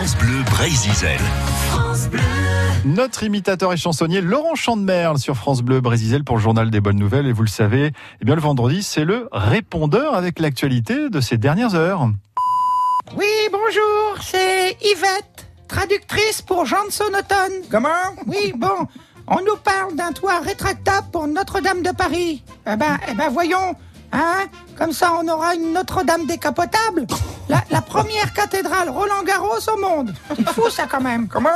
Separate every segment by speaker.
Speaker 1: France Bleu Brésil.
Speaker 2: Notre imitateur et chansonnier Laurent Chandemerle sur France Bleu Brésil pour le journal des bonnes nouvelles. Et vous le savez, eh bien le vendredi, c'est le répondeur avec l'actualité de ces dernières heures.
Speaker 3: Oui, bonjour, c'est Yvette, traductrice pour Johnson Automne.
Speaker 4: Comment?
Speaker 3: Oui, bon, on nous parle d'un toit rétractable pour Notre-Dame de Paris. Eh ben, eh ben voyons, hein Comme ça, on aura une Notre-Dame décapotable. La, la première cathédrale Roland Garros au monde. C'est fou ça quand même.
Speaker 4: Comment?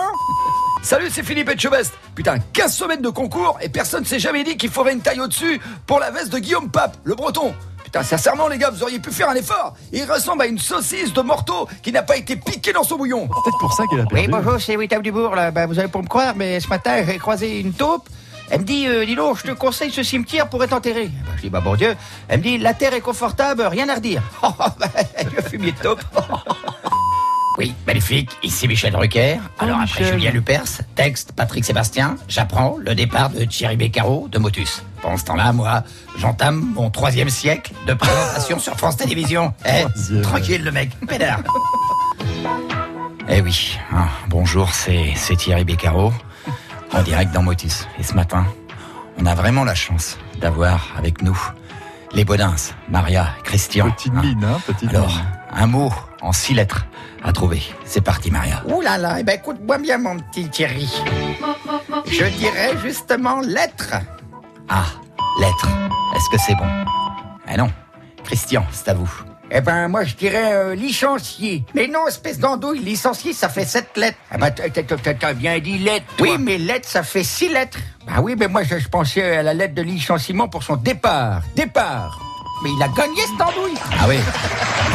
Speaker 5: Salut, c'est Philippe Etchebest. Putain, 15 semaines de concours et personne s'est jamais dit qu'il faudrait une taille au-dessus pour la veste de Guillaume Pape, le breton. Putain, sincèrement, les gars, vous auriez pu faire un effort. Il ressemble à une saucisse de morteau qui n'a pas été piquée dans son bouillon.
Speaker 2: C'est peut-être pour ça qu'elle a perdu.
Speaker 3: Oui, bonjour, c'est Wittab Dubourg, là. Ben, vous allez pas me croire, mais ce matin, j'ai croisé une taupe. Elle me dit, euh, donc, je te conseille ce cimetière pour être enterré. Ben, je dis, bah bon Dieu. Elle me dit, la terre est confortable, rien à redire. Oh, ben, le fumier de taupe.
Speaker 6: Oui, magnifique. Ici Michel Drucker. Alors après
Speaker 2: Michel.
Speaker 6: Julien Lepers, texte Patrick Sébastien, j'apprends le départ de Thierry Beccaro de Motus. Pendant ce temps-là, moi, j'entame mon troisième siècle de présentation sur France Télévisions. Eh, tranquille le mec, pédard. Eh oui, hein, bonjour, c'est c'est Thierry Beccaro, en direct dans Motus. Et ce matin, on a vraiment la chance d'avoir avec nous les Bodins, Maria, Christian.
Speaker 2: Petite
Speaker 6: hein.
Speaker 2: mine, hein, petite
Speaker 6: Alors,
Speaker 2: mine.
Speaker 6: un mot en six lettres à trouver. C'est parti, Maria.
Speaker 3: Ouh là là, eh ben écoute-moi bien, mon petit Thierry. Je dirais justement lettre.
Speaker 6: Ah, lettres. Est-ce que c'est bon? Eh non. Christian, c'est à vous.
Speaker 3: Eh ben, moi, je dirais euh, licencié. Mais non, espèce d'andouille, licencié, ça fait sept lettres.
Speaker 4: Ah bah, t'as- bien dit lettre.
Speaker 3: Oui, mais lettre, ça fait six lettres.
Speaker 4: Bah oui, mais moi, je, je pensais à la lettre de licenciement pour son départ. Départ.
Speaker 3: Mais il a gagné cette andouille.
Speaker 6: Ah oui.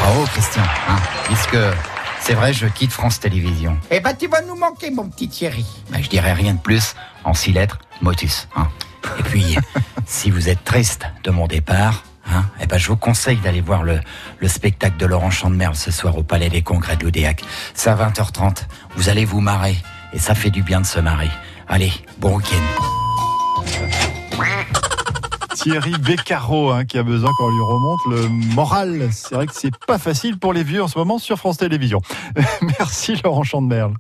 Speaker 6: Bravo, Christian. hein, puisque c'est vrai, je quitte France Télévisions.
Speaker 3: Eh ben, tu vas nous manquer, mon petit Thierry.
Speaker 6: Ben, je dirais rien de plus. En six lettres, Motus. hein. Et puis, si vous êtes triste de mon départ, hein, eh ben, je vous conseille d'aller voir le, le spectacle de Laurent Chandemerle ce soir au Palais des Congrès de l'Oudéac. C'est à 20h30. Vous allez vous marrer. Et ça fait du bien de se marrer. Allez, bon week-end.
Speaker 2: Thierry Beccaro hein, qui a besoin qu'on lui remonte le moral. C'est vrai que c'est pas facile pour les vieux en ce moment sur France Télévisions. Merci Laurent Chandemerle.